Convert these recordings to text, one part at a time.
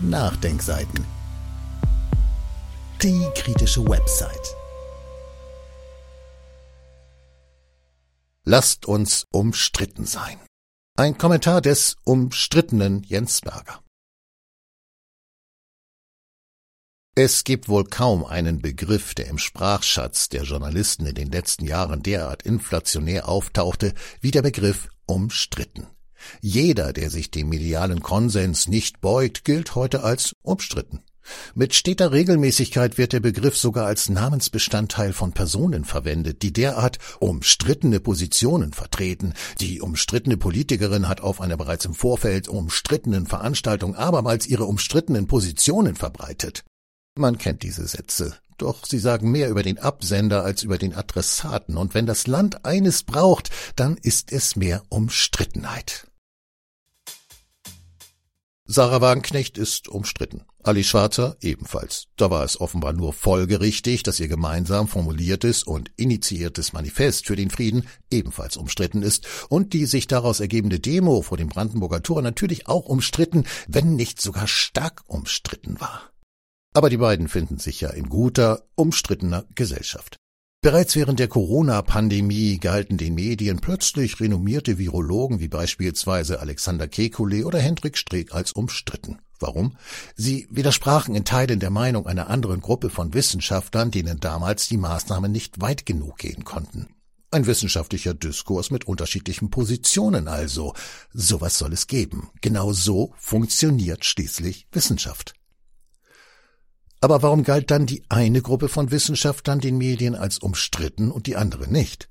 Nachdenkseiten. Die kritische Website. Lasst uns umstritten sein. Ein Kommentar des umstrittenen Jens Berger. Es gibt wohl kaum einen Begriff, der im Sprachschatz der Journalisten in den letzten Jahren derart inflationär auftauchte wie der Begriff umstritten. Jeder, der sich dem medialen Konsens nicht beugt, gilt heute als umstritten. Mit steter Regelmäßigkeit wird der Begriff sogar als Namensbestandteil von Personen verwendet, die derart umstrittene Positionen vertreten. Die umstrittene Politikerin hat auf einer bereits im Vorfeld umstrittenen Veranstaltung abermals ihre umstrittenen Positionen verbreitet. Man kennt diese Sätze, doch sie sagen mehr über den Absender als über den Adressaten, und wenn das Land eines braucht, dann ist es mehr Umstrittenheit. Sarah Wagenknecht ist umstritten. Ali Schwarzer ebenfalls. Da war es offenbar nur folgerichtig, dass ihr gemeinsam formuliertes und initiiertes Manifest für den Frieden ebenfalls umstritten ist und die sich daraus ergebende Demo vor dem Brandenburger Tor natürlich auch umstritten, wenn nicht sogar stark umstritten war. Aber die beiden finden sich ja in guter, umstrittener Gesellschaft. Bereits während der Corona-Pandemie galten den Medien plötzlich renommierte Virologen wie beispielsweise Alexander Kekulé oder Hendrik Streeck als umstritten. Warum? Sie widersprachen in Teilen der Meinung einer anderen Gruppe von Wissenschaftlern, denen damals die Maßnahmen nicht weit genug gehen konnten. Ein wissenschaftlicher Diskurs mit unterschiedlichen Positionen also. Sowas soll es geben. Genau so funktioniert schließlich Wissenschaft. Aber warum galt dann die eine Gruppe von Wissenschaftlern den Medien als umstritten und die andere nicht?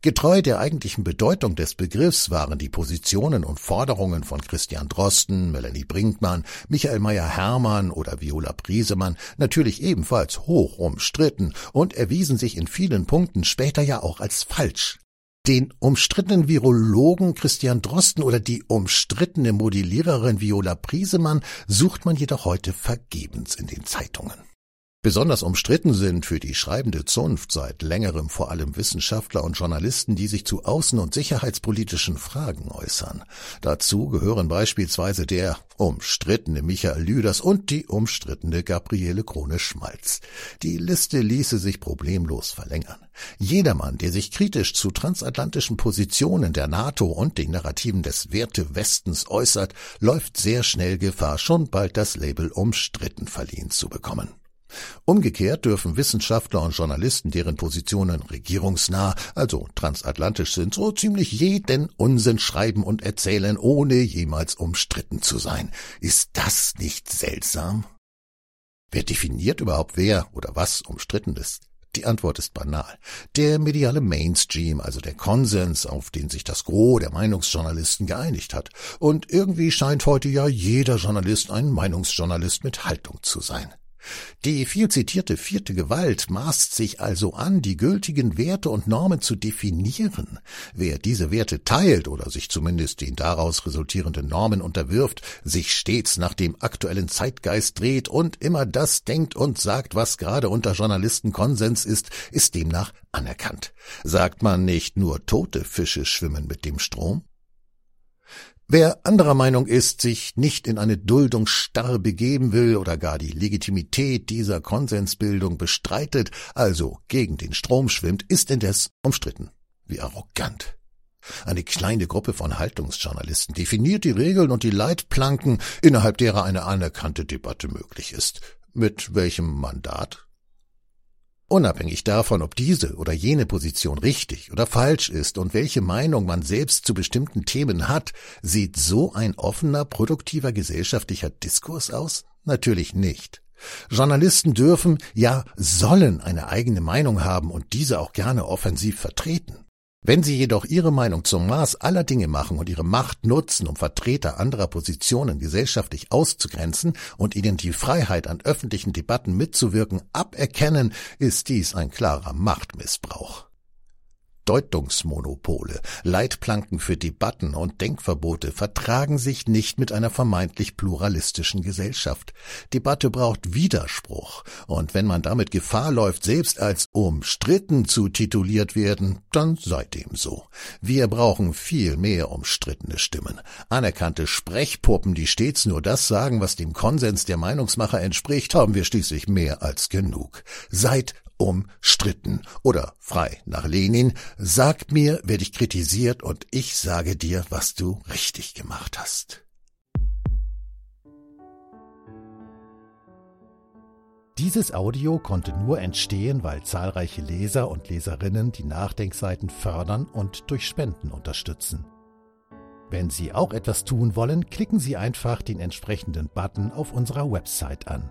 Getreu der eigentlichen Bedeutung des Begriffs waren die Positionen und Forderungen von Christian Drosten, Melanie Brinkmann, Michael Meyer-Hermann oder Viola Briesemann natürlich ebenfalls hoch umstritten und erwiesen sich in vielen Punkten später ja auch als falsch. Den umstrittenen Virologen Christian Drosten oder die umstrittene Modelliererin Viola Priesemann sucht man jedoch heute vergebens in den Zeitungen. Besonders umstritten sind für die schreibende Zunft seit längerem vor allem Wissenschaftler und Journalisten, die sich zu außen- und sicherheitspolitischen Fragen äußern. Dazu gehören beispielsweise der umstrittene Michael Lüders und die umstrittene Gabriele Krone-Schmalz. Die Liste ließe sich problemlos verlängern. Jedermann, der sich kritisch zu transatlantischen Positionen der NATO und den Narrativen des Werte Westens äußert, läuft sehr schnell Gefahr, schon bald das Label umstritten verliehen zu bekommen. Umgekehrt dürfen Wissenschaftler und Journalisten, deren Positionen regierungsnah, also transatlantisch sind, so ziemlich jeden Unsinn schreiben und erzählen, ohne jemals umstritten zu sein. Ist das nicht seltsam? Wer definiert überhaupt wer oder was umstritten ist? Die Antwort ist banal. Der mediale Mainstream, also der Konsens, auf den sich das Gros der Meinungsjournalisten geeinigt hat. Und irgendwie scheint heute ja jeder Journalist ein Meinungsjournalist mit Haltung zu sein. Die viel zitierte vierte Gewalt maßt sich also an, die gültigen Werte und Normen zu definieren. Wer diese Werte teilt oder sich zumindest den daraus resultierenden Normen unterwirft, sich stets nach dem aktuellen Zeitgeist dreht und immer das denkt und sagt, was gerade unter Journalisten Konsens ist, ist demnach anerkannt. Sagt man nicht nur tote Fische schwimmen mit dem Strom? Wer anderer Meinung ist, sich nicht in eine Duldungsstarre begeben will oder gar die Legitimität dieser Konsensbildung bestreitet, also gegen den Strom schwimmt, ist indes umstritten. Wie arrogant. Eine kleine Gruppe von Haltungsjournalisten definiert die Regeln und die Leitplanken, innerhalb derer eine anerkannte Debatte möglich ist. Mit welchem Mandat? Unabhängig davon, ob diese oder jene Position richtig oder falsch ist und welche Meinung man selbst zu bestimmten Themen hat, sieht so ein offener, produktiver gesellschaftlicher Diskurs aus? Natürlich nicht. Journalisten dürfen, ja sollen eine eigene Meinung haben und diese auch gerne offensiv vertreten. Wenn sie jedoch ihre Meinung zum Maß aller Dinge machen und ihre Macht nutzen, um Vertreter anderer Positionen gesellschaftlich auszugrenzen und ihnen die Freiheit an öffentlichen Debatten mitzuwirken aberkennen, ist dies ein klarer Machtmissbrauch. Deutungsmonopole, Leitplanken für Debatten und Denkverbote vertragen sich nicht mit einer vermeintlich pluralistischen Gesellschaft. Debatte braucht Widerspruch, und wenn man damit Gefahr läuft, selbst als umstritten zu tituliert werden, dann sei dem so. Wir brauchen viel mehr umstrittene Stimmen, anerkannte Sprechpuppen, die stets nur das sagen, was dem Konsens der Meinungsmacher entspricht, haben wir schließlich mehr als genug. Seid umstritten. Oder frei nach Lenin, sagt mir, wer dich kritisiert und ich sage dir, was du richtig gemacht hast. Dieses Audio konnte nur entstehen, weil zahlreiche Leser und Leserinnen die Nachdenkseiten fördern und durch Spenden unterstützen. Wenn Sie auch etwas tun wollen, klicken Sie einfach den entsprechenden Button auf unserer Website an.